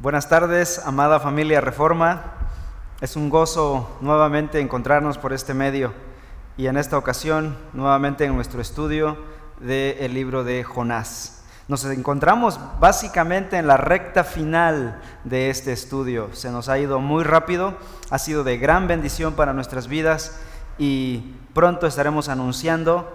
Buenas tardes, amada familia Reforma. Es un gozo nuevamente encontrarnos por este medio y en esta ocasión nuevamente en nuestro estudio del libro de Jonás. Nos encontramos básicamente en la recta final de este estudio. Se nos ha ido muy rápido, ha sido de gran bendición para nuestras vidas y pronto estaremos anunciando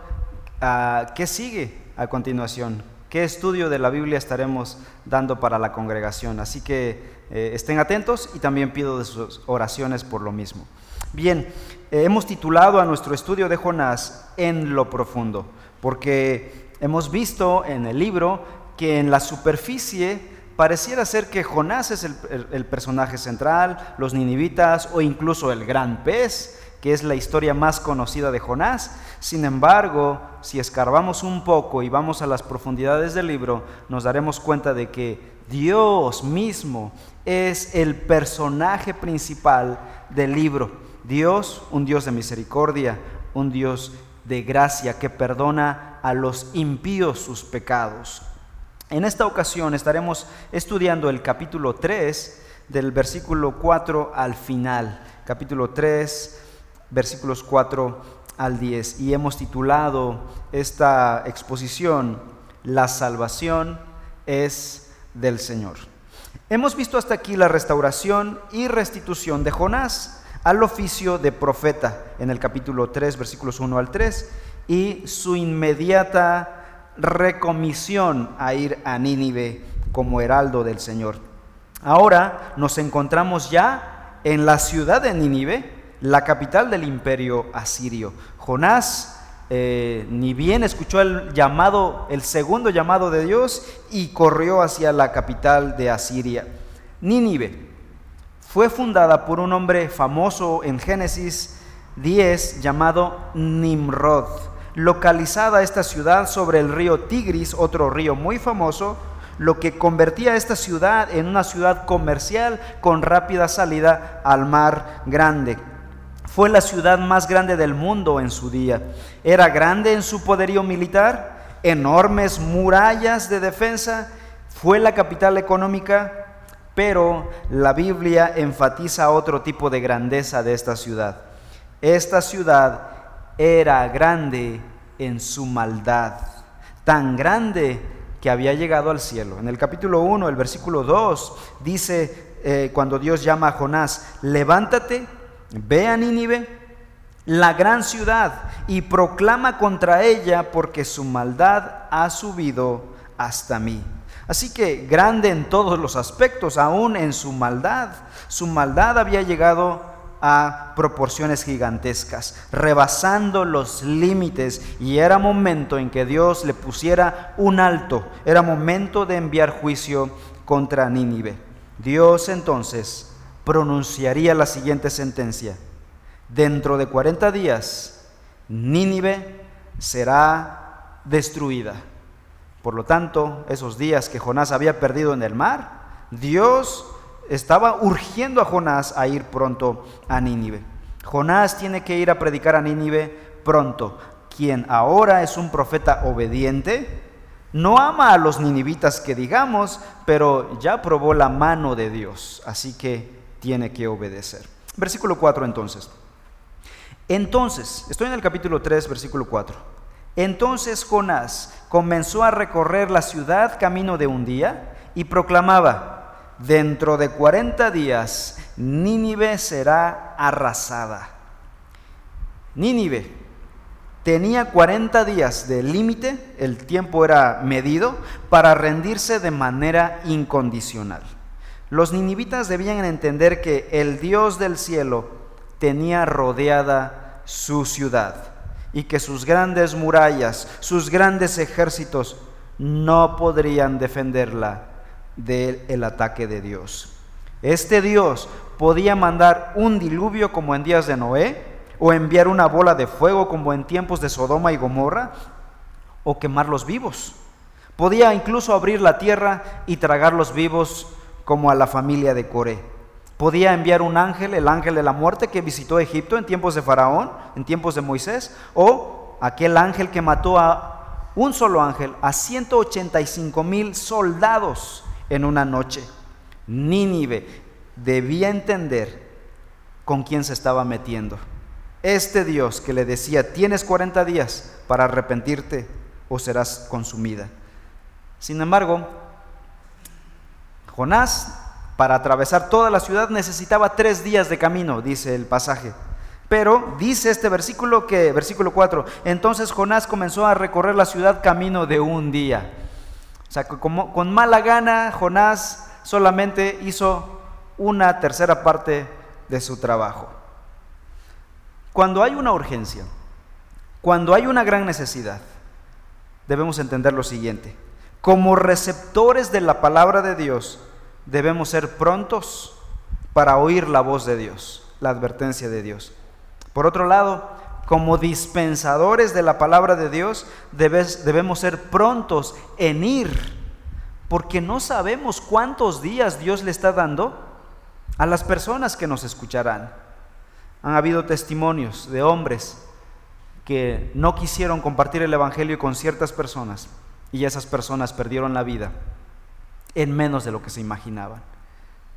ah, qué sigue a continuación, qué estudio de la Biblia estaremos dando para la congregación. Así que eh, estén atentos y también pido de sus oraciones por lo mismo. Bien, eh, hemos titulado a nuestro estudio de Jonás en lo profundo, porque hemos visto en el libro que en la superficie pareciera ser que Jonás es el personaje central, los ninivitas o incluso el gran pez, que es la historia más conocida de Jonás. Sin embargo, si escarbamos un poco y vamos a las profundidades del libro, nos daremos cuenta de que Dios mismo es el personaje principal del libro. Dios, un Dios de misericordia, un Dios de gracia que perdona a los impíos sus pecados. En esta ocasión estaremos estudiando el capítulo 3 del versículo 4 al final. Capítulo 3 versículos 4 al 10. Y hemos titulado esta exposición, La salvación es del Señor. Hemos visto hasta aquí la restauración y restitución de Jonás al oficio de profeta en el capítulo 3, versículos 1 al 3, y su inmediata recomisión a ir a Nínive como heraldo del Señor. Ahora nos encontramos ya en la ciudad de Nínive, la capital del imperio asirio. Jonás eh, ni bien escuchó el llamado, el segundo llamado de Dios y corrió hacia la capital de Asiria. Nínive fue fundada por un hombre famoso en Génesis 10 llamado Nimrod. Localizada esta ciudad sobre el río Tigris, otro río muy famoso, lo que convertía a esta ciudad en una ciudad comercial con rápida salida al mar grande. Fue la ciudad más grande del mundo en su día. Era grande en su poderío militar, enormes murallas de defensa, fue la capital económica, pero la Biblia enfatiza otro tipo de grandeza de esta ciudad. Esta ciudad era grande en su maldad, tan grande que había llegado al cielo. En el capítulo 1, el versículo 2, dice eh, cuando Dios llama a Jonás, levántate Ve a Nínive, la gran ciudad, y proclama contra ella porque su maldad ha subido hasta mí. Así que grande en todos los aspectos, aún en su maldad. Su maldad había llegado a proporciones gigantescas, rebasando los límites y era momento en que Dios le pusiera un alto, era momento de enviar juicio contra Nínive. Dios entonces pronunciaría la siguiente sentencia. Dentro de 40 días, Nínive será destruida. Por lo tanto, esos días que Jonás había perdido en el mar, Dios estaba urgiendo a Jonás a ir pronto a Nínive. Jonás tiene que ir a predicar a Nínive pronto. Quien ahora es un profeta obediente, no ama a los ninivitas que digamos, pero ya probó la mano de Dios. Así que tiene que obedecer. Versículo 4 entonces. Entonces, estoy en el capítulo 3, versículo 4. Entonces Jonás comenzó a recorrer la ciudad camino de un día y proclamaba, dentro de 40 días Nínive será arrasada. Nínive tenía 40 días de límite, el tiempo era medido, para rendirse de manera incondicional. Los ninivitas debían entender que el Dios del cielo tenía rodeada su ciudad y que sus grandes murallas, sus grandes ejércitos no podrían defenderla del ataque de Dios. Este Dios podía mandar un diluvio como en días de Noé, o enviar una bola de fuego como en tiempos de Sodoma y Gomorra, o quemarlos vivos. Podía incluso abrir la tierra y tragarlos vivos como a la familia de Coré. Podía enviar un ángel, el ángel de la muerte que visitó Egipto en tiempos de Faraón, en tiempos de Moisés, o aquel ángel que mató a un solo ángel, a 185 mil soldados en una noche. Nínive debía entender con quién se estaba metiendo. Este Dios que le decía, tienes 40 días para arrepentirte o serás consumida. Sin embargo, Jonás, para atravesar toda la ciudad, necesitaba tres días de camino, dice el pasaje. Pero dice este versículo que, versículo 4, entonces Jonás comenzó a recorrer la ciudad camino de un día. O sea, con, con mala gana, Jonás solamente hizo una tercera parte de su trabajo. Cuando hay una urgencia, cuando hay una gran necesidad, debemos entender lo siguiente. Como receptores de la palabra de Dios, debemos ser prontos para oír la voz de Dios, la advertencia de Dios. Por otro lado, como dispensadores de la palabra de Dios, debemos ser prontos en ir, porque no sabemos cuántos días Dios le está dando a las personas que nos escucharán. Han habido testimonios de hombres que no quisieron compartir el Evangelio con ciertas personas y esas personas perdieron la vida en menos de lo que se imaginaban.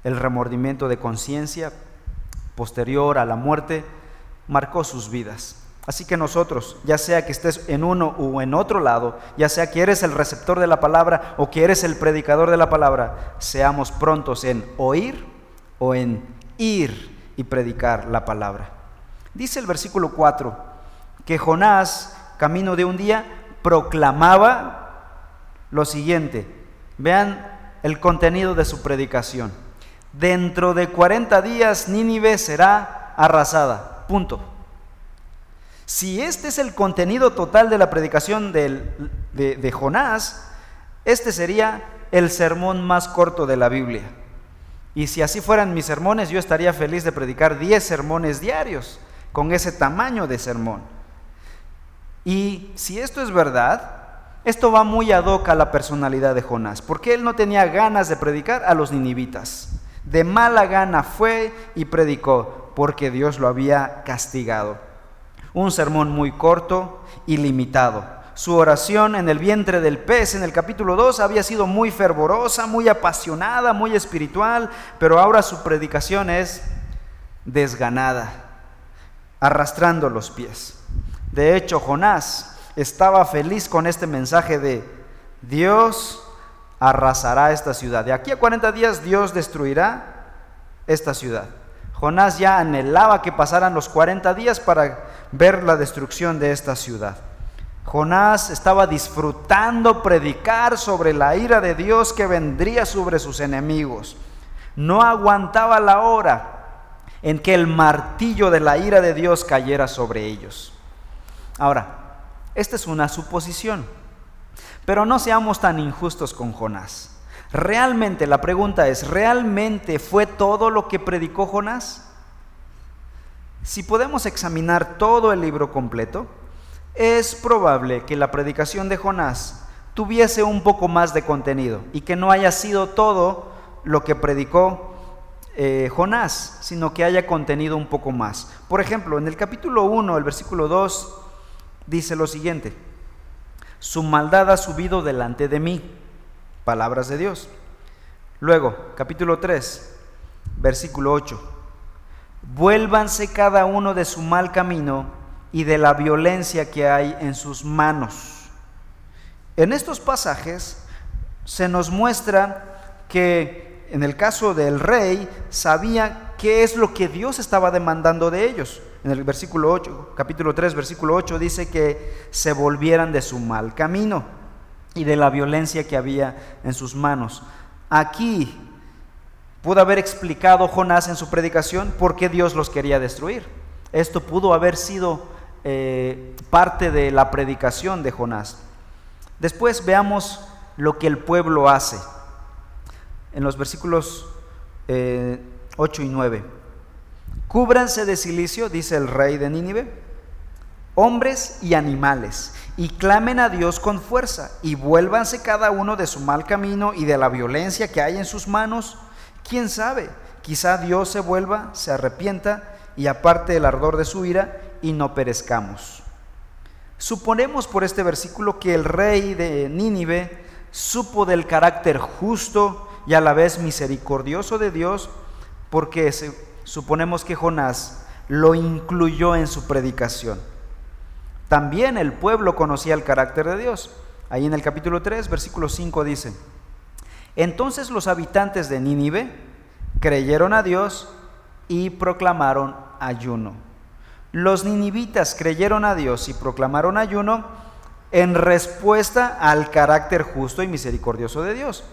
El remordimiento de conciencia posterior a la muerte marcó sus vidas. Así que nosotros, ya sea que estés en uno o en otro lado, ya sea que eres el receptor de la palabra o que eres el predicador de la palabra, seamos prontos en oír o en ir y predicar la palabra. Dice el versículo 4 que Jonás, camino de un día, proclamaba lo siguiente. Vean el contenido de su predicación. Dentro de 40 días Nínive será arrasada. Punto. Si este es el contenido total de la predicación de, de Jonás, este sería el sermón más corto de la Biblia. Y si así fueran mis sermones, yo estaría feliz de predicar 10 sermones diarios con ese tamaño de sermón. Y si esto es verdad, esto va muy ad hoc a la personalidad de Jonás, porque él no tenía ganas de predicar a los ninivitas. De mala gana fue y predicó, porque Dios lo había castigado. Un sermón muy corto y limitado su oración en el vientre del pez en el capítulo 2 había sido muy fervorosa, muy apasionada, muy espiritual, pero ahora su predicación es desganada, arrastrando los pies. De hecho, Jonás estaba feliz con este mensaje de Dios arrasará esta ciudad. De aquí a 40 días Dios destruirá esta ciudad. Jonás ya anhelaba que pasaran los 40 días para ver la destrucción de esta ciudad. Jonás estaba disfrutando predicar sobre la ira de Dios que vendría sobre sus enemigos. No aguantaba la hora en que el martillo de la ira de Dios cayera sobre ellos. Ahora, esta es una suposición, pero no seamos tan injustos con Jonás. Realmente, la pregunta es, ¿realmente fue todo lo que predicó Jonás? Si podemos examinar todo el libro completo, es probable que la predicación de Jonás tuviese un poco más de contenido y que no haya sido todo lo que predicó eh, Jonás, sino que haya contenido un poco más. Por ejemplo, en el capítulo 1, el versículo 2, dice lo siguiente, su maldad ha subido delante de mí, palabras de Dios. Luego, capítulo 3, versículo 8, vuélvanse cada uno de su mal camino y de la violencia que hay en sus manos. En estos pasajes se nos muestra que en el caso del rey sabía qué es lo que Dios estaba demandando de ellos. En el versículo 8, capítulo 3, versículo 8 dice que se volvieran de su mal camino y de la violencia que había en sus manos. Aquí pudo haber explicado Jonás en su predicación por qué Dios los quería destruir. Esto pudo haber sido eh, parte de la predicación de Jonás. Después veamos lo que el pueblo hace. En los versículos 8 eh, y 9. Cúbranse de silicio, dice el rey de Nínive, hombres y animales, y clamen a Dios con fuerza, y vuélvanse cada uno de su mal camino y de la violencia que hay en sus manos. ¿Quién sabe? Quizá Dios se vuelva, se arrepienta y aparte el ardor de su ira y no perezcamos. Suponemos por este versículo que el rey de Nínive supo del carácter justo y a la vez misericordioso de Dios, porque suponemos que Jonás lo incluyó en su predicación. También el pueblo conocía el carácter de Dios. Ahí en el capítulo 3, versículo 5 dice, entonces los habitantes de Nínive creyeron a Dios y proclamaron ayuno. Los ninivitas creyeron a Dios y proclamaron ayuno en respuesta al carácter justo y misericordioso de Dios.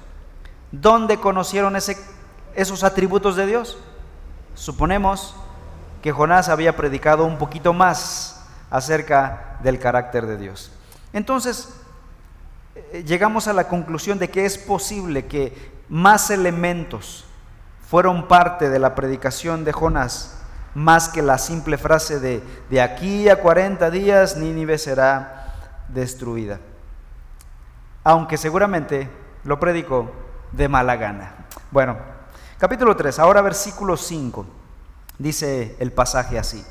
¿Dónde conocieron esos atributos de Dios? Suponemos que Jonás había predicado un poquito más acerca del carácter de Dios. Entonces, eh, llegamos a la conclusión de que es posible que más elementos fueron parte de la predicación de Jonás, más que la simple frase de, de aquí a 40 días Nínive será destruida. Aunque seguramente lo predicó de mala gana. Bueno, capítulo 3, ahora versículo 5, dice el pasaje así.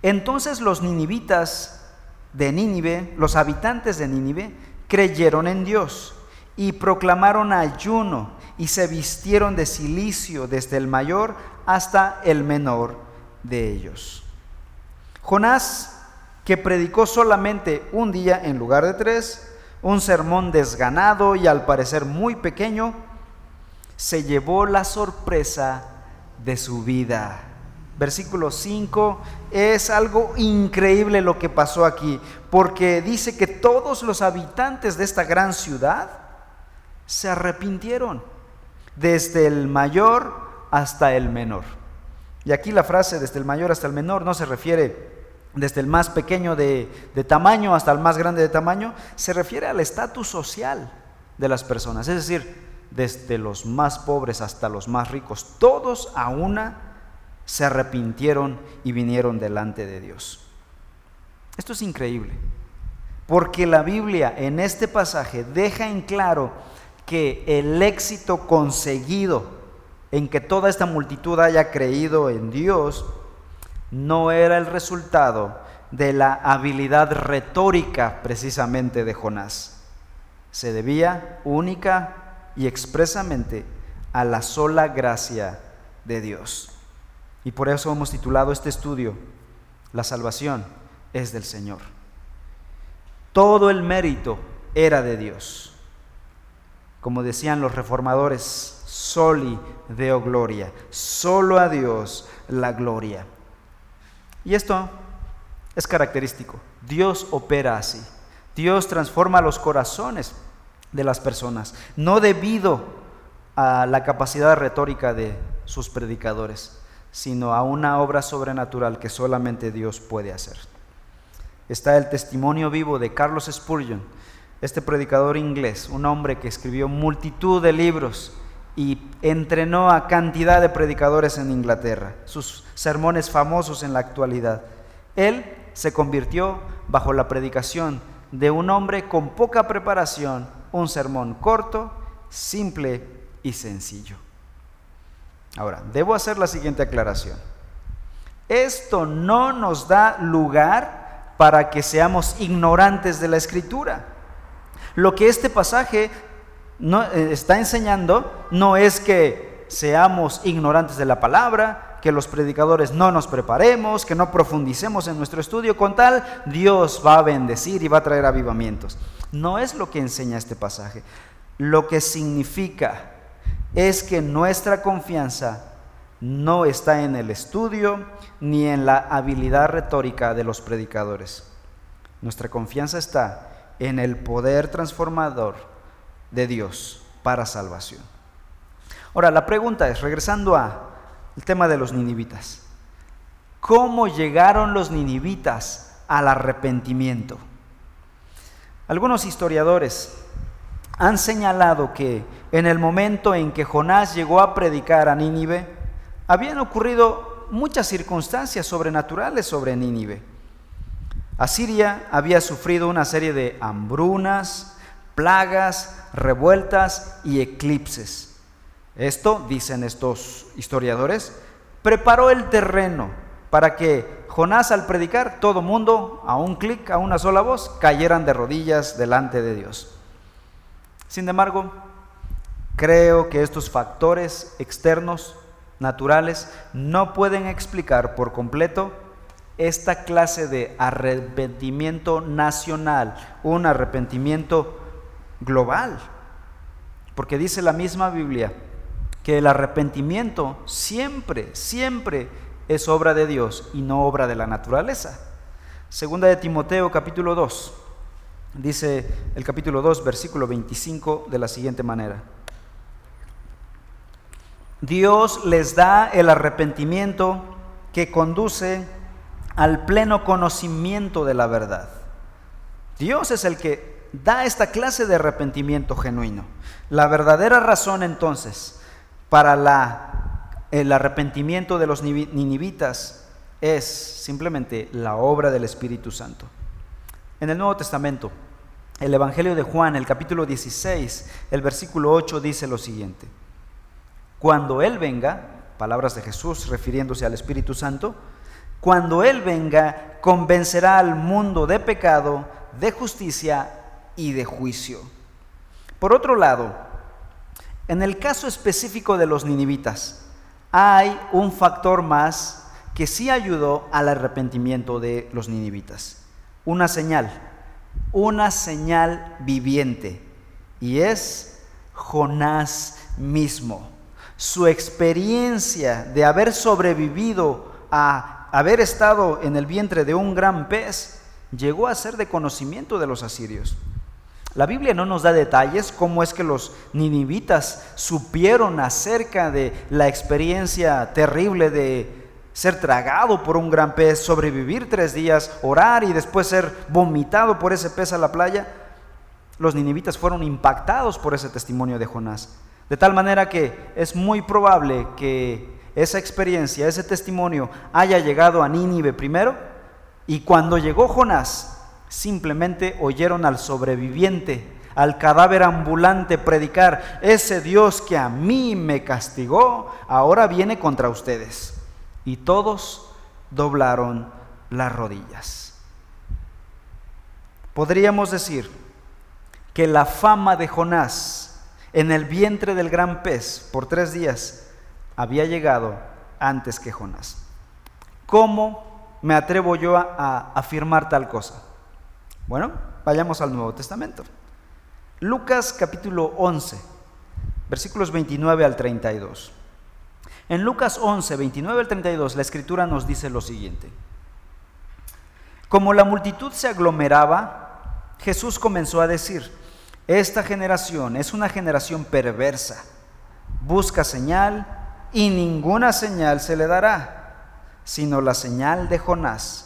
Entonces los ninivitas de Nínive, los habitantes de Nínive, creyeron en Dios y proclamaron ayuno y se vistieron de silicio desde el mayor hasta el menor de ellos. Jonás, que predicó solamente un día en lugar de tres, un sermón desganado y al parecer muy pequeño, se llevó la sorpresa de su vida. Versículo 5 es algo increíble lo que pasó aquí, porque dice que todos los habitantes de esta gran ciudad se arrepintieron, desde el mayor hasta el menor. Y aquí la frase desde el mayor hasta el menor no se refiere desde el más pequeño de, tamaño hasta el más grande de tamaño, se refiere al estatus social de las personas. Es decir, desde los más pobres hasta los más ricos, todos a una se arrepintieron y vinieron delante de Dios. Esto es increíble, porque la Biblia en este pasaje deja en claro que el éxito conseguido en que toda esta multitud haya creído en Dios no era el resultado de la habilidad retórica precisamente de Jonás. Se debía única y expresamente a la sola gracia de Dios. Y por eso hemos titulado este estudio, La salvación es del Señor. Todo el mérito era de Dios. Como decían los reformadores, soli deo gloria, solo a Dios la gloria. Y esto es característico. Dios opera así. Dios transforma los corazones de las personas, no debido a la capacidad retórica de sus predicadores, sino a una obra sobrenatural que solamente Dios puede hacer. Está el testimonio vivo de Carlos Spurgeon, este predicador inglés, un hombre que escribió multitud de libros y entrenó a cantidad de predicadores en Inglaterra, sus sermones famosos en la actualidad. Él se convirtió bajo la predicación de un hombre con poca preparación, un sermón corto, simple y sencillo. Ahora, debo hacer la siguiente aclaración. Esto no nos da lugar para que seamos ignorantes de la escritura. Lo que este pasaje no, eh, está enseñando no es que seamos ignorantes de la palabra, que los predicadores no nos preparemos, que no profundicemos en nuestro estudio, con tal Dios va a bendecir y va a traer avivamientos. No es lo que enseña este pasaje. Lo que significa es que nuestra confianza no está en el estudio ni en la habilidad retórica de los predicadores. Nuestra confianza está en el poder transformador de Dios para salvación. Ahora, la pregunta es, regresando al tema de los ninivitas, ¿cómo llegaron los ninivitas al arrepentimiento? Algunos historiadores han señalado que en el momento en que Jonás llegó a predicar a Nínive, habían ocurrido muchas circunstancias sobrenaturales sobre Nínive. Asiria había sufrido una serie de hambrunas, plagas, revueltas y eclipses. Esto, dicen estos historiadores, preparó el terreno para que Jonás al predicar, todo mundo, a un clic, a una sola voz, cayeran de rodillas delante de Dios. Sin embargo, Creo que estos factores externos, naturales, no pueden explicar por completo esta clase de arrepentimiento nacional, un arrepentimiento global. Porque dice la misma Biblia que el arrepentimiento siempre, siempre es obra de Dios y no obra de la naturaleza. Segunda de Timoteo capítulo 2. Dice el capítulo 2 versículo 25 de la siguiente manera. Dios les da el arrepentimiento que conduce al pleno conocimiento de la verdad. Dios es el que da esta clase de arrepentimiento genuino. La verdadera razón entonces para la, el arrepentimiento de los ninivitas es simplemente la obra del Espíritu Santo. En el Nuevo Testamento, el Evangelio de Juan, el capítulo 16, el versículo 8 dice lo siguiente. Cuando Él venga, palabras de Jesús refiriéndose al Espíritu Santo, cuando Él venga, convencerá al mundo de pecado, de justicia y de juicio. Por otro lado, en el caso específico de los ninivitas, hay un factor más que sí ayudó al arrepentimiento de los ninivitas. Una señal, una señal viviente, y es Jonás mismo. Su experiencia de haber sobrevivido a haber estado en el vientre de un gran pez llegó a ser de conocimiento de los asirios. La Biblia no nos da detalles cómo es que los ninivitas supieron acerca de la experiencia terrible de ser tragado por un gran pez, sobrevivir tres días, orar y después ser vomitado por ese pez a la playa. Los ninivitas fueron impactados por ese testimonio de Jonás. De tal manera que es muy probable que esa experiencia, ese testimonio haya llegado a Nínive primero y cuando llegó Jonás, Simplemente oyeron al sobreviviente, al cadáver ambulante predicar, ese Dios que a mí me castigó, ahora viene contra ustedes. Y todos doblaron las rodillas. Podríamos decir que la fama de Jonás en el vientre del gran pez por tres días había llegado antes que Jonás. ¿Cómo me atrevo yo a, afirmar tal cosa? Bueno, vayamos al Nuevo Testamento. Lucas capítulo 11, versículos 29 al 32. En Lucas 11, 29 al 32, la escritura nos dice lo siguiente. Como la multitud se aglomeraba, Jesús comenzó a decir, esta generación es una generación perversa, busca señal y ninguna señal se le dará, sino la señal de Jonás.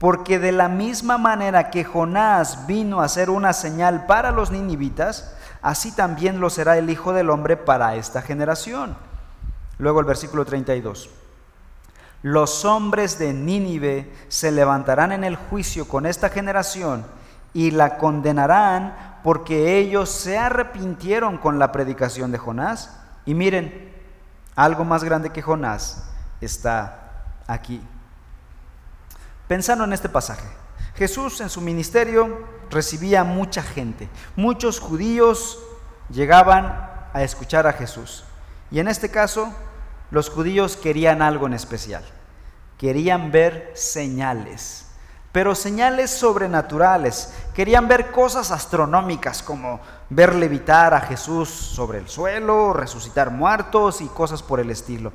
Porque de la misma manera que Jonás vino a ser una señal para los ninivitas, así también lo será el Hijo del Hombre para esta generación. Luego el versículo 32. Los hombres de Nínive se levantarán en el juicio con esta generación y la condenarán porque ellos se arrepintieron con la predicación de Jonás. Y miren, algo más grande que Jonás está aquí. Pensando en este pasaje, Jesús en su ministerio recibía mucha gente. Muchos judíos llegaban a escuchar a Jesús. Y en este caso, los judíos querían algo en especial. Querían ver señales, pero señales sobrenaturales. Querían ver cosas astronómicas como ver levitar a Jesús sobre el suelo, resucitar muertos y cosas por el estilo.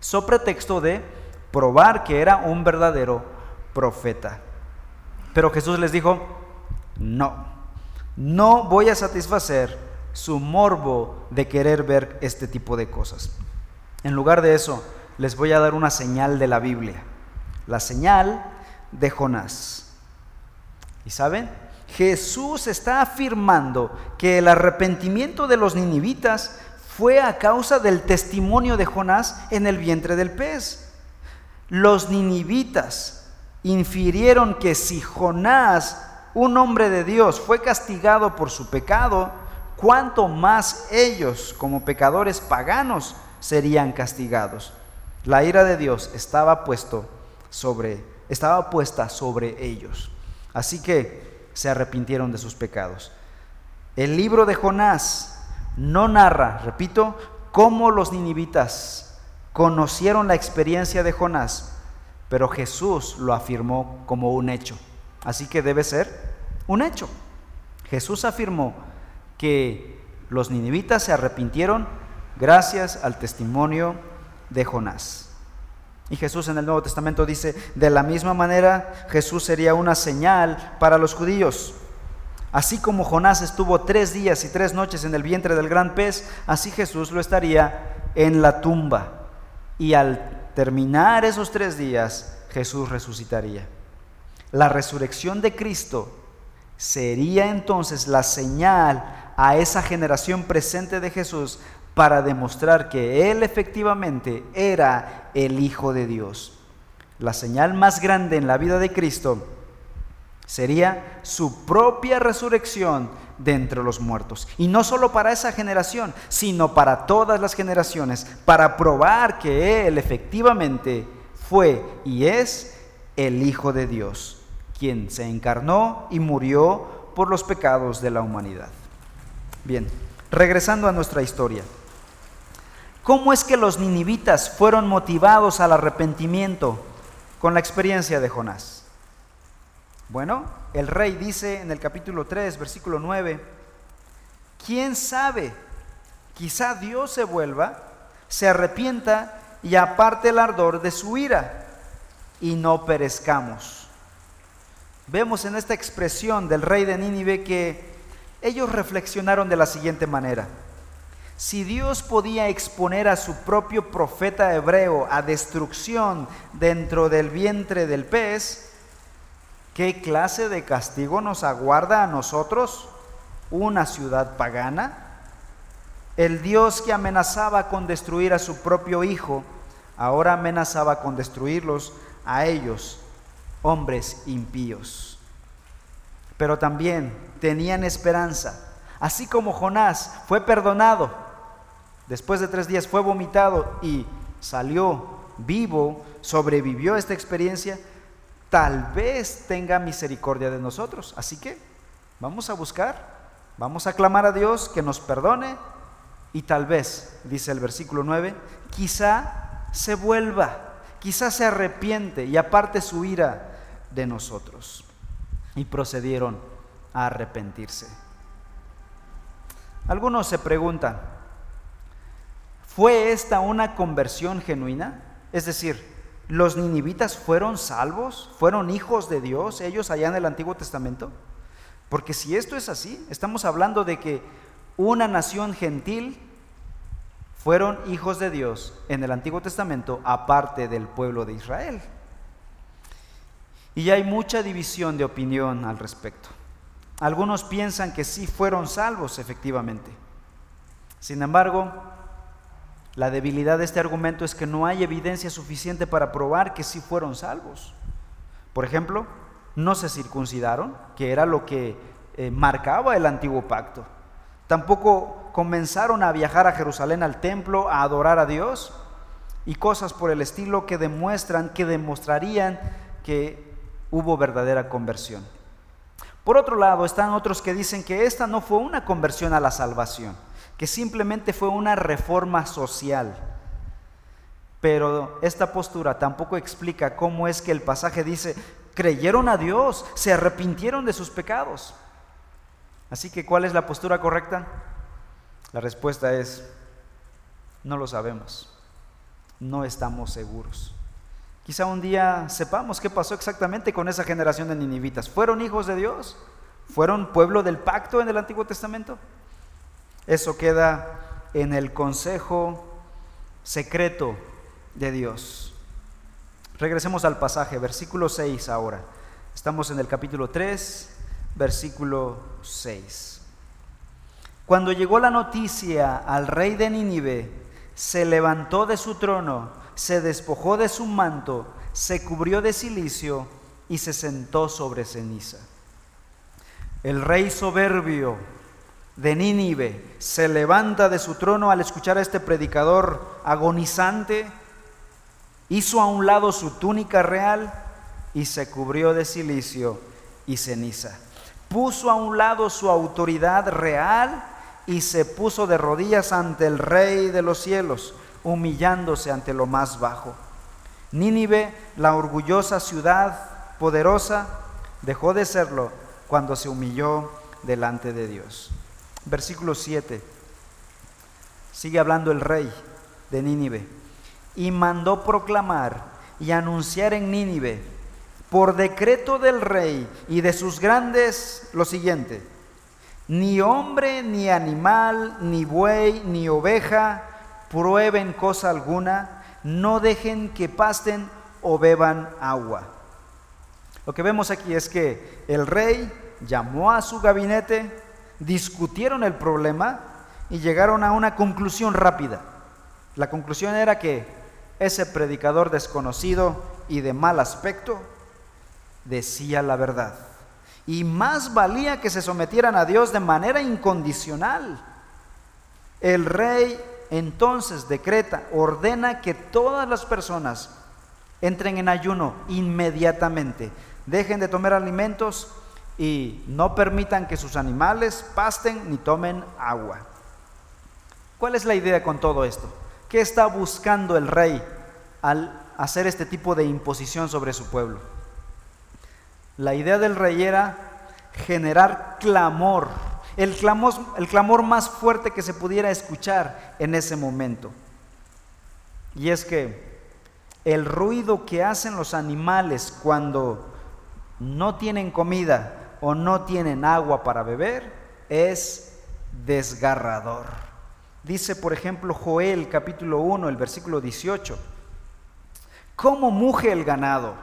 So pretexto de probar que era un verdadero profeta. Pero Jesús les dijo, no, no voy a satisfacer su morbo de querer ver este tipo de cosas. En lugar de eso, les voy a dar una señal de la Biblia, la señal de Jonás. ¿Y saben? Jesús está afirmando que el arrepentimiento de los ninivitas fue a causa del testimonio de Jonás en el vientre del pez. Los ninivitas infirieron que si Jonás, un hombre de Dios, fue castigado por su pecado, cuánto más ellos, como pecadores paganos, serían castigados. La ira de Dios estaba puesto sobre estaba puesta sobre ellos. Así que se arrepintieron de sus pecados. El libro de Jonás no narra, repito, cómo los ninivitas conocieron la experiencia de Jonás, pero Jesús lo afirmó como un hecho. Así que debe ser un hecho. Jesús afirmó que los ninivitas se arrepintieron gracias al testimonio de Jonás. Y Jesús en el Nuevo Testamento dice, de la misma manera Jesús sería una señal para los judíos. Así como Jonás estuvo tres días y tres noches en el vientre del gran pez, así Jesús lo estaría en la tumba. Y al terminar esos tres días, Jesús resucitaría. La resurrección de Cristo sería entonces la señal a esa generación presente de Jesús para demostrar que Él efectivamente era el Hijo de Dios. La señal más grande en la vida de Cristo sería su propia resurrección de entre los muertos. Y no solo para esa generación, sino para todas las generaciones, para probar que Él efectivamente fue y es el Hijo de Dios, quien se encarnó y murió por los pecados de la humanidad. Bien, regresando a nuestra historia. ¿Cómo es que los ninivitas fueron motivados al arrepentimiento con la experiencia de Jonás? Bueno, el rey dice en el capítulo 3, versículo 9, ¿quién sabe? Quizá Dios se vuelva, se arrepienta y aparte el ardor de su ira y no perezcamos. Vemos en esta expresión del rey de Nínive que ellos reflexionaron de la siguiente manera. Si Dios podía exponer a su propio profeta hebreo a destrucción dentro del vientre del pez, ¿qué clase de castigo nos aguarda a nosotros, una ciudad pagana? El Dios que amenazaba con destruir a su propio Hijo, ahora amenazaba con destruirlos a ellos, hombres impíos. Pero también tenían esperanza. Así como Jonás fue perdonado Después de tres días fue vomitado y salió vivo, sobrevivió a esta experiencia, tal vez tenga misericordia de nosotros. Así que vamos a buscar, vamos a clamar a Dios que nos perdone y tal vez, dice el versículo 9, quizá se vuelva, quizá se arrepiente y aparte su ira de nosotros. Y procedieron a arrepentirse. Algunos se preguntan, ¿Fue esta una conversión genuina? Es decir, ¿los ninivitas fueron salvos? ¿Fueron hijos de Dios ellos allá en el Antiguo Testamento? Porque si esto es así, estamos hablando de que una nación gentil fueron hijos de Dios en el Antiguo Testamento aparte del pueblo de Israel. Y hay mucha división de opinión al respecto. Algunos piensan que sí fueron salvos efectivamente. Sin embargo, la debilidad de este argumento es que no hay evidencia suficiente para probar que sí fueron salvos. Por ejemplo, no se circuncidaron, que era lo que eh, marcaba el antiguo pacto. Tampoco comenzaron a viajar a Jerusalén al templo a adorar a Dios y cosas por el estilo que demuestran, que demostrarían que hubo verdadera conversión. Por otro lado, están otros que dicen que esta no fue una conversión a la salvación que simplemente fue una reforma social. Pero esta postura tampoco explica cómo es que el pasaje dice, creyeron a Dios, se arrepintieron de sus pecados. Así que, ¿cuál es la postura correcta? La respuesta es, no lo sabemos, no estamos seguros. Quizá un día sepamos qué pasó exactamente con esa generación de ninivitas. ¿Fueron hijos de Dios? ¿Fueron pueblo del pacto en el Antiguo Testamento? Eso queda en el consejo secreto de Dios. Regresemos al pasaje, versículo 6 ahora. Estamos en el capítulo 3, versículo 6. Cuando llegó la noticia al rey de Nínive, se levantó de su trono, se despojó de su manto, se cubrió de silicio y se sentó sobre ceniza. El rey soberbio de Nínive se levanta de su trono al escuchar a este predicador agonizante, hizo a un lado su túnica real y se cubrió de silicio y ceniza. Puso a un lado su autoridad real y se puso de rodillas ante el rey de los cielos, humillándose ante lo más bajo. Nínive, la orgullosa ciudad poderosa, dejó de serlo cuando se humilló delante de Dios. Versículo 7. Sigue hablando el rey de Nínive. Y mandó proclamar y anunciar en Nínive, por decreto del rey y de sus grandes, lo siguiente. Ni hombre, ni animal, ni buey, ni oveja prueben cosa alguna, no dejen que pasten o beban agua. Lo que vemos aquí es que el rey llamó a su gabinete, discutieron el problema y llegaron a una conclusión rápida. La conclusión era que ese predicador desconocido y de mal aspecto decía la verdad. Y más valía que se sometieran a Dios de manera incondicional. El rey entonces decreta, ordena que todas las personas entren en ayuno inmediatamente, dejen de tomar alimentos y no permitan que sus animales pasten ni tomen agua. ¿Cuál es la idea con todo esto? ¿Qué está buscando el rey al hacer este tipo de imposición sobre su pueblo? La idea del rey era generar clamor, el clamor, el clamor más fuerte que se pudiera escuchar en ese momento. Y es que el ruido que hacen los animales cuando no tienen comida o no tienen agua para beber es desgarrador. Dice, por ejemplo, Joel capítulo 1, el versículo 18, ¿cómo muge el ganado?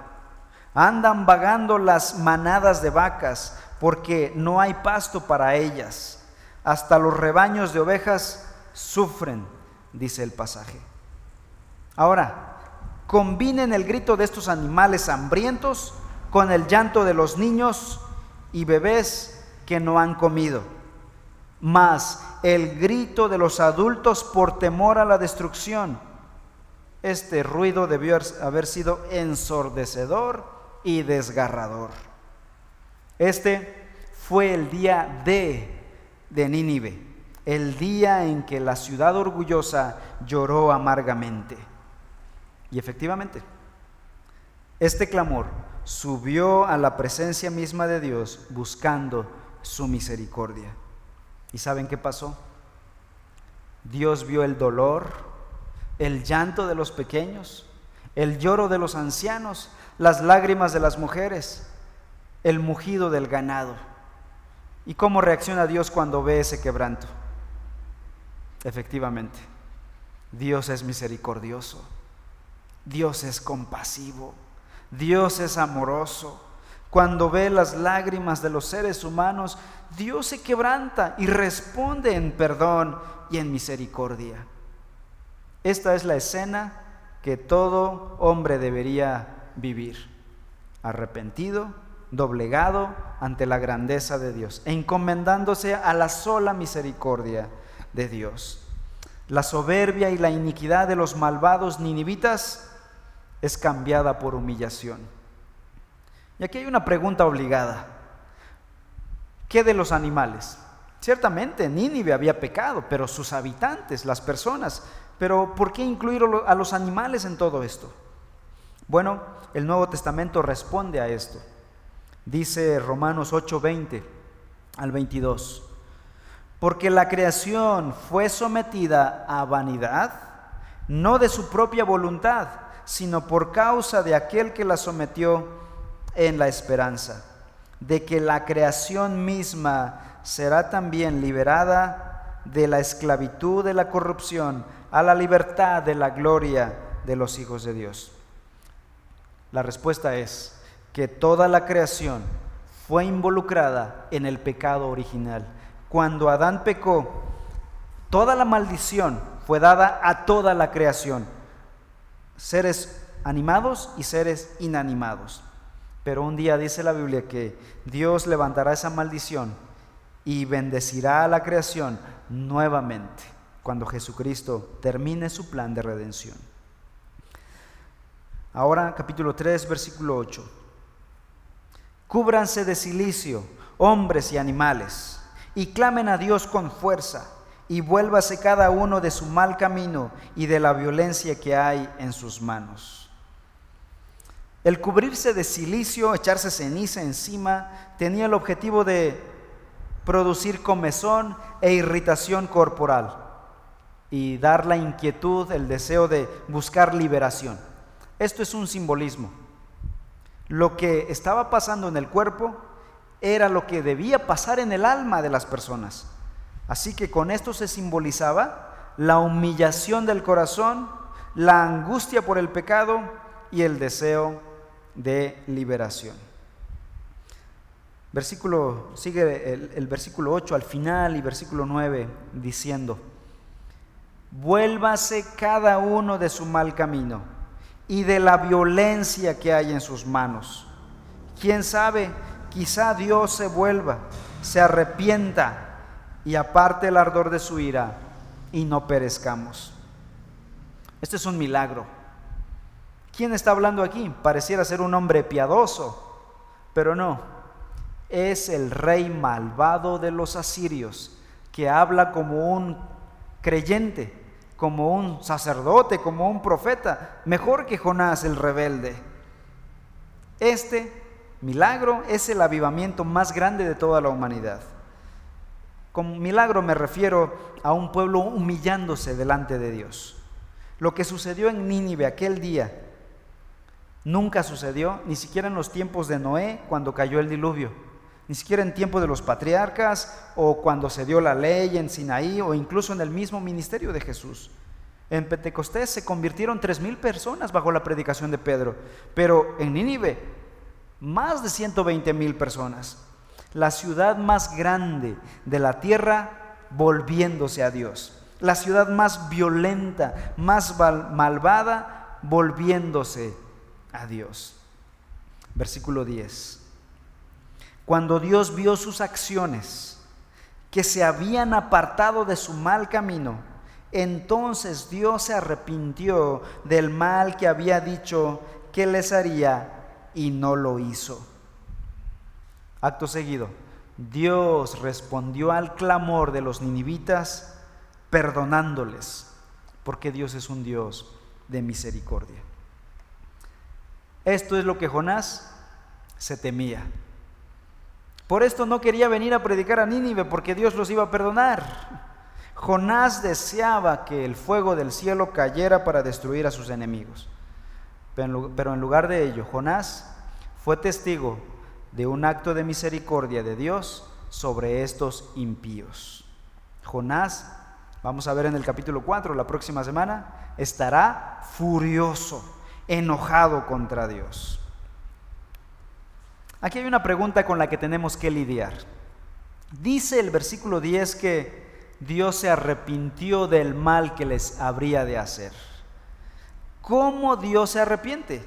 Andan vagando las manadas de vacas porque no hay pasto para ellas. Hasta los rebaños de ovejas sufren, dice el pasaje. Ahora, combinen el grito de estos animales hambrientos con el llanto de los niños y bebés que no han comido, más el grito de los adultos por temor a la destrucción. Este ruido debió haber sido ensordecedor y desgarrador. Este fue el día D de Nínive, el día en que la ciudad orgullosa lloró amargamente. Y efectivamente, este clamor subió a la presencia misma de Dios buscando su misericordia. ¿Y saben qué pasó? Dios vio el dolor, el llanto de los pequeños, el lloro de los ancianos, las lágrimas de las mujeres, el mugido del ganado. ¿Y cómo reacciona Dios cuando ve ese quebranto? Efectivamente, Dios es misericordioso, Dios es compasivo, Dios es amoroso. Cuando ve las lágrimas de los seres humanos, Dios se quebranta y responde en perdón y en misericordia. Esta es la escena que todo hombre debería vivir. Arrepentido, doblegado ante la grandeza de Dios, encomendándose a la sola misericordia de Dios. La soberbia y la iniquidad de los malvados ninivitas es cambiada por humillación. Y aquí hay una pregunta obligada. ¿Qué de los animales? Ciertamente Nínive había pecado, pero sus habitantes, las personas, pero ¿por qué incluir a los animales en todo esto? Bueno, el Nuevo Testamento responde a esto. Dice Romanos 8:20 al 22, porque la creación fue sometida a vanidad, no de su propia voluntad, sino por causa de aquel que la sometió en la esperanza, de que la creación misma será también liberada de la esclavitud de la corrupción a la libertad de la gloria de los hijos de Dios. La respuesta es que toda la creación fue involucrada en el pecado original. Cuando Adán pecó, toda la maldición fue dada a toda la creación seres animados y seres inanimados. Pero un día dice la Biblia que Dios levantará esa maldición y bendecirá a la creación nuevamente cuando Jesucristo termine su plan de redención. Ahora capítulo 3, versículo 8. Cúbranse de silicio, hombres y animales, y clamen a Dios con fuerza y vuélvase cada uno de su mal camino y de la violencia que hay en sus manos. El cubrirse de silicio, echarse ceniza encima, tenía el objetivo de producir comezón e irritación corporal y dar la inquietud, el deseo de buscar liberación. Esto es un simbolismo. Lo que estaba pasando en el cuerpo era lo que debía pasar en el alma de las personas. Así que con esto se simbolizaba la humillación del corazón, la angustia por el pecado y el deseo de liberación. Versículo, sigue el, versículo 8 al final y versículo 9 diciendo, vuélvase cada uno de su mal camino y de la violencia que hay en sus manos. ¿Quién sabe? Quizá Dios se vuelva, se arrepienta y aparte el ardor de su ira y no perezcamos. Este es un milagro. ¿Quién está hablando aquí? Pareciera ser un hombre piadoso, pero no. Es el rey malvado de los asirios que habla como un creyente, como un sacerdote, como un profeta, mejor que Jonás el rebelde. Este milagro es el avivamiento más grande de toda la humanidad. Con milagro me refiero a un pueblo humillándose delante de Dios. Lo que sucedió en Nínive aquel día nunca sucedió, ni siquiera en los tiempos de Noé cuando cayó el diluvio, ni siquiera en tiempo de los patriarcas o cuando se dio la ley en Sinaí o incluso en el mismo ministerio de Jesús. En Pentecostés se convirtieron tres mil personas bajo la predicación de Pedro, pero en Nínive más de 120 mil personas la ciudad más grande de la tierra volviéndose a Dios. La ciudad más violenta, más malvada, volviéndose a Dios. Versículo 10. Cuando Dios vio sus acciones, que se habían apartado de su mal camino, entonces Dios se arrepintió del mal que había dicho que les haría y no lo hizo. Acto seguido, Dios respondió al clamor de los ninivitas perdonándoles, porque Dios es un Dios de misericordia. Esto es lo que Jonás se temía. Por esto no quería venir a predicar a Nínive, porque Dios los iba a perdonar. Jonás deseaba que el fuego del cielo cayera para destruir a sus enemigos. Pero en lugar de ello, Jonás fue testigo de un acto de misericordia de Dios sobre estos impíos. Jonás, vamos a ver en el capítulo 4 la próxima semana, estará furioso, enojado contra Dios. Aquí hay una pregunta con la que tenemos que lidiar. Dice el versículo 10 que Dios se arrepintió del mal que les habría de hacer. ¿Cómo Dios se arrepiente?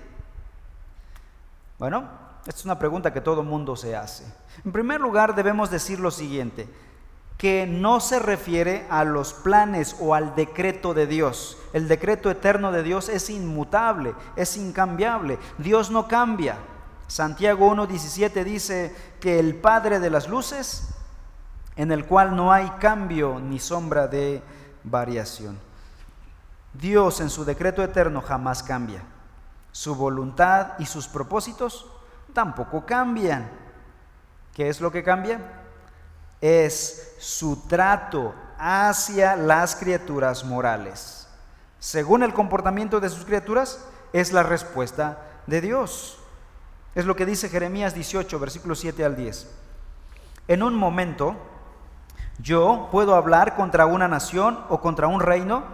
Bueno, esta es una pregunta que todo mundo se hace. En primer lugar, debemos decir lo siguiente, que no se refiere a los planes o al decreto de Dios. El decreto eterno de Dios es inmutable, es incambiable. Dios no cambia. Santiago 1.17 dice que el Padre de las luces, en el cual no hay cambio ni sombra de variación. Dios en su decreto eterno jamás cambia. Su voluntad y sus propósitos tampoco cambian. ¿Qué es lo que cambia? Es su trato hacia las criaturas morales. Según el comportamiento de sus criaturas, es la respuesta de Dios. Es lo que dice Jeremías 18, versículos 7 al 10. En un momento, yo puedo hablar contra una nación o contra un reino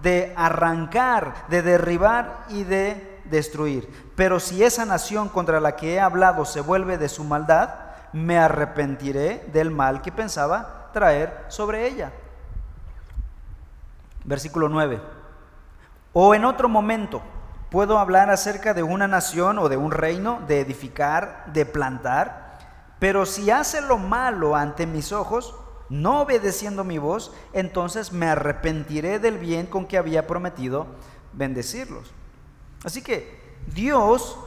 de arrancar, de derribar y de destruir. Pero si esa nación contra la que he hablado se vuelve de su maldad, me arrepentiré del mal que pensaba traer sobre ella. Versículo 9. O en otro momento puedo hablar acerca de una nación o de un reino, de edificar, de plantar, pero si hace lo malo ante mis ojos, no obedeciendo mi voz, entonces me arrepentiré del bien con que había prometido bendecirlos. Así que Dios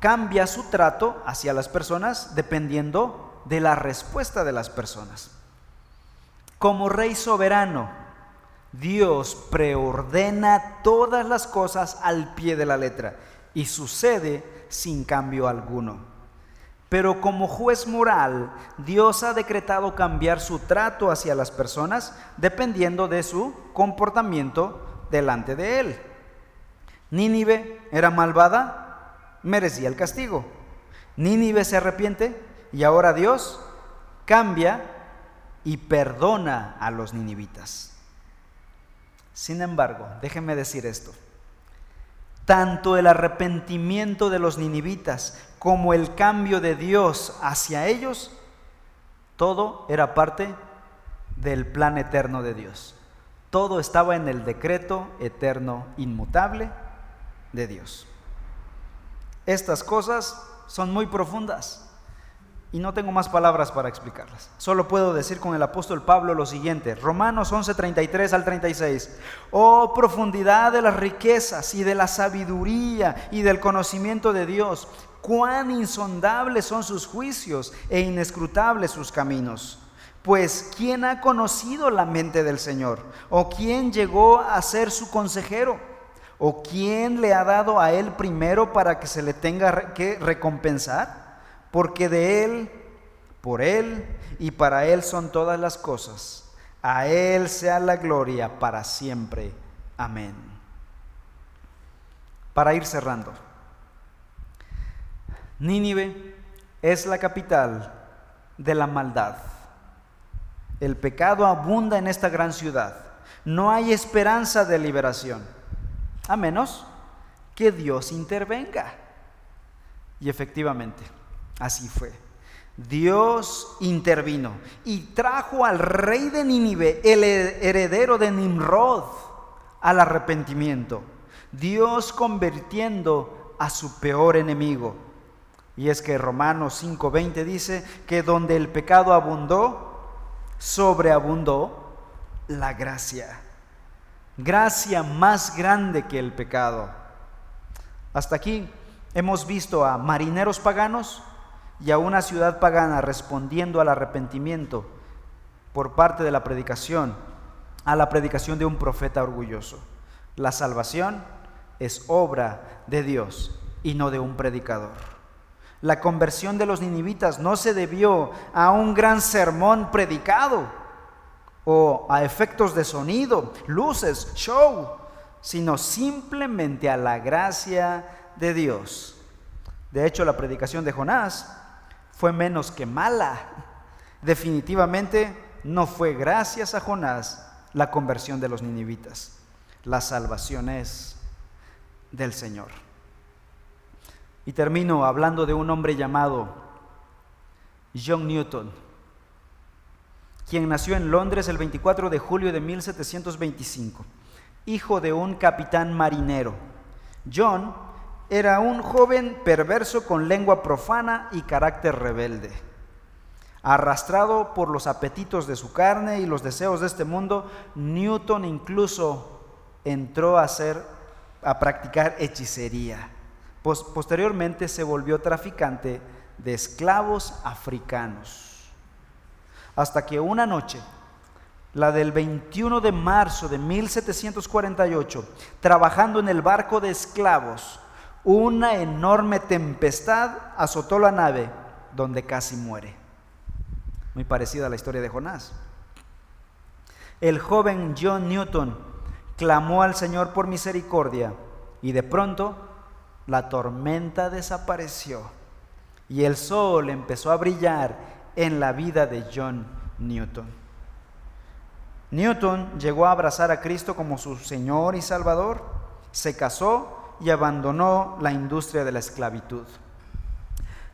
cambia su trato hacia las personas dependiendo de la respuesta de las personas. Como rey soberano, Dios preordena todas las cosas al pie de la letra y sucede sin cambio alguno. Pero como juez moral, Dios ha decretado cambiar su trato hacia las personas dependiendo de su comportamiento delante de Él. Nínive era malvada, merecía el castigo. Nínive se arrepiente y ahora Dios cambia y perdona a los ninivitas. Sin embargo, déjenme decir esto. Tanto el arrepentimiento de los ninivitas como el cambio de Dios hacia ellos, todo era parte del plan eterno de Dios. Todo estaba en el decreto eterno inmutable de Dios. Estas cosas son muy profundas y no tengo más palabras para explicarlas. Solo puedo decir con el apóstol Pablo lo siguiente, Romanos 11, 33 al 36. Oh profundidad de las riquezas y de la sabiduría y del conocimiento de Dios, cuán insondables son sus juicios e inescrutables sus caminos. Pues, ¿quién ha conocido la mente del Señor? ¿O quién llegó a ser su consejero? ¿O quién le ha dado a él primero para que se le tenga que recompensar? porque de Él, por Él y para Él son todas las cosas. A Él sea la gloria para siempre. Amén. Para ir cerrando, Nínive es la capital de la maldad. El pecado abunda en esta gran ciudad. No hay esperanza de liberación, a menos que Dios intervenga. Y efectivamente, Así fue. Dios intervino y trajo al rey de Nínive, el heredero de Nimrod, al arrepentimiento. Dios convirtiendo a su peor enemigo. Y es que Romanos 5:20 dice que donde el pecado abundó, sobreabundó la gracia. Gracia más grande que el pecado. Hasta aquí hemos visto a marineros paganos, y a una ciudad pagana respondiendo al arrepentimiento por parte de la predicación, a la predicación de un profeta orgulloso. La salvación es obra de Dios y no de un predicador. La conversión de los ninivitas no se debió a un gran sermón predicado o a efectos de sonido, luces, show, sino simplemente a la gracia de Dios. De hecho, la predicación de Jonás fue menos que mala. Definitivamente no fue gracias a Jonás la conversión de los ninivitas. La salvación es del Señor. Y termino hablando de un hombre llamado John Newton, quien nació en Londres el 24 de julio de 1725, hijo de un capitán marinero. John era un joven perverso con lengua profana y carácter rebelde. Arrastrado por los apetitos de su carne y los deseos de este mundo, Newton incluso entró a hacer a practicar hechicería. posteriormente se volvió traficante de esclavos africanos. Hasta que una noche, la del 21 de marzo de 1748, trabajando en el barco de esclavos, una enorme tempestad azotó la nave donde casi muere. Muy parecida a la historia de Jonás. El joven John Newton clamó al Señor por misericordia y de pronto la tormenta desapareció y el sol empezó a brillar en la vida de John Newton. Newton llegó a abrazar a Cristo como su Señor y Salvador, se casó y abandonó la industria de la esclavitud.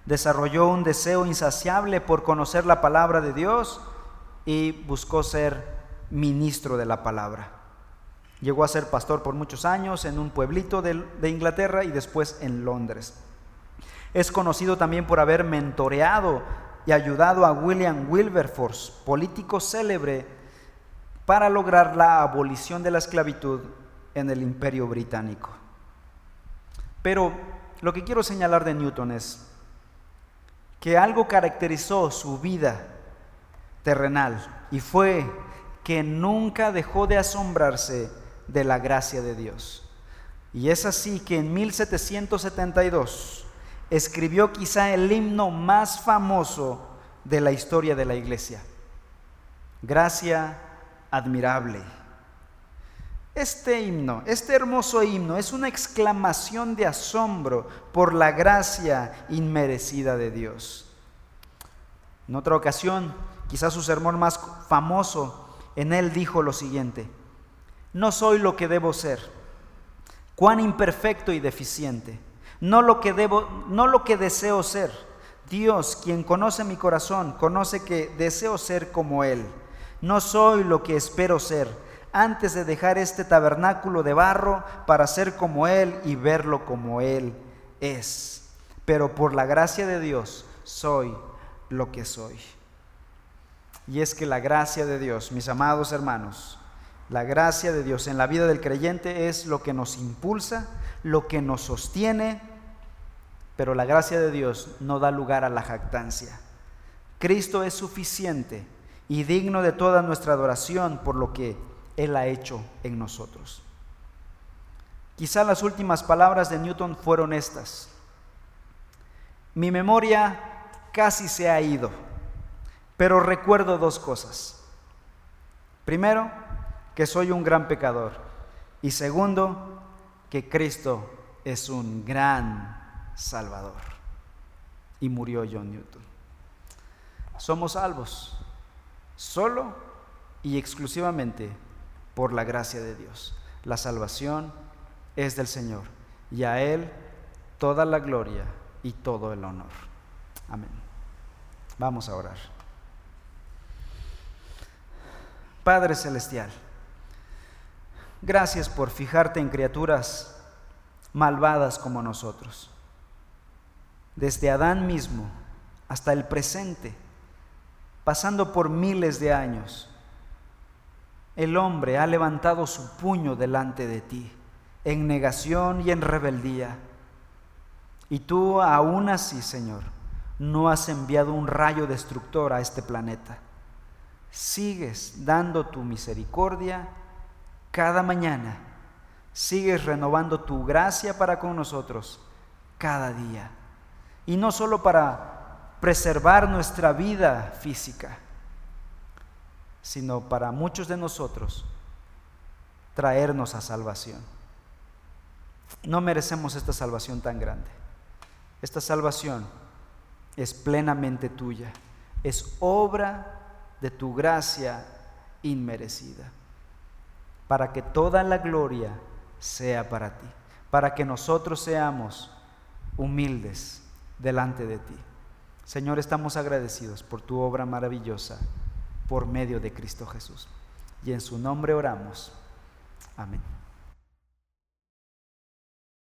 Desarrolló un deseo insaciable por conocer la palabra de Dios y buscó ser ministro de la palabra. Llegó a ser pastor por muchos años en un pueblito de, Inglaterra y después en Londres. Es conocido también por haber mentoreado y ayudado a William Wilberforce, político célebre, para lograr la abolición de la esclavitud en el imperio británico. Pero lo que quiero señalar de Newton es que algo caracterizó su vida terrenal y fue que nunca dejó de asombrarse de la gracia de Dios. Y es así que en 1772 escribió quizá el himno más famoso de la historia de la iglesia. Gracia admirable. Este himno, este hermoso himno, es una exclamación de asombro por la gracia inmerecida de Dios. En otra ocasión, quizás su sermón más famoso, en él dijo lo siguiente, no soy lo que debo ser, cuán imperfecto y deficiente, no lo que debo, no lo que deseo ser. Dios, quien conoce mi corazón, conoce que deseo ser como Él. No soy lo que espero ser antes de dejar este tabernáculo de barro para ser como Él y verlo como Él es. Pero por la gracia de Dios soy lo que soy. Y es que la gracia de Dios, mis amados hermanos, la gracia de Dios en la vida del creyente es lo que nos impulsa, lo que nos sostiene, pero la gracia de Dios no da lugar a la jactancia. Cristo es suficiente y digno de toda nuestra adoración por lo que Él ha hecho en nosotros. Quizá las últimas palabras de Newton fueron estas. Mi memoria casi se ha ido, pero recuerdo dos cosas. Primero, que soy un gran pecador. Y segundo, que Cristo es un gran Salvador. Y murió John Newton. Somos salvos solo y exclusivamente por la gracia de Dios. La salvación es del Señor y a Él toda la gloria y todo el honor. Amén. Vamos a orar. Padre Celestial, gracias por fijarte en criaturas malvadas como nosotros. Desde Adán mismo hasta el presente, pasando por miles de años, el hombre ha levantado su puño delante de ti, en negación y en rebeldía. Y tú aún así, Señor, no has enviado un rayo destructor a este planeta. Sigues dando tu misericordia cada mañana. Sigues renovando tu gracia para con nosotros cada día. Y no solo para preservar nuestra vida física, sino para muchos de nosotros traernos a salvación. No merecemos esta salvación tan grande. Esta salvación es plenamente tuya, es obra de tu gracia inmerecida, para que toda la gloria sea para ti, para que nosotros seamos humildes delante de ti. Señor, estamos agradecidos por tu obra maravillosa por medio de Cristo Jesús. Y en su nombre oramos. Amén.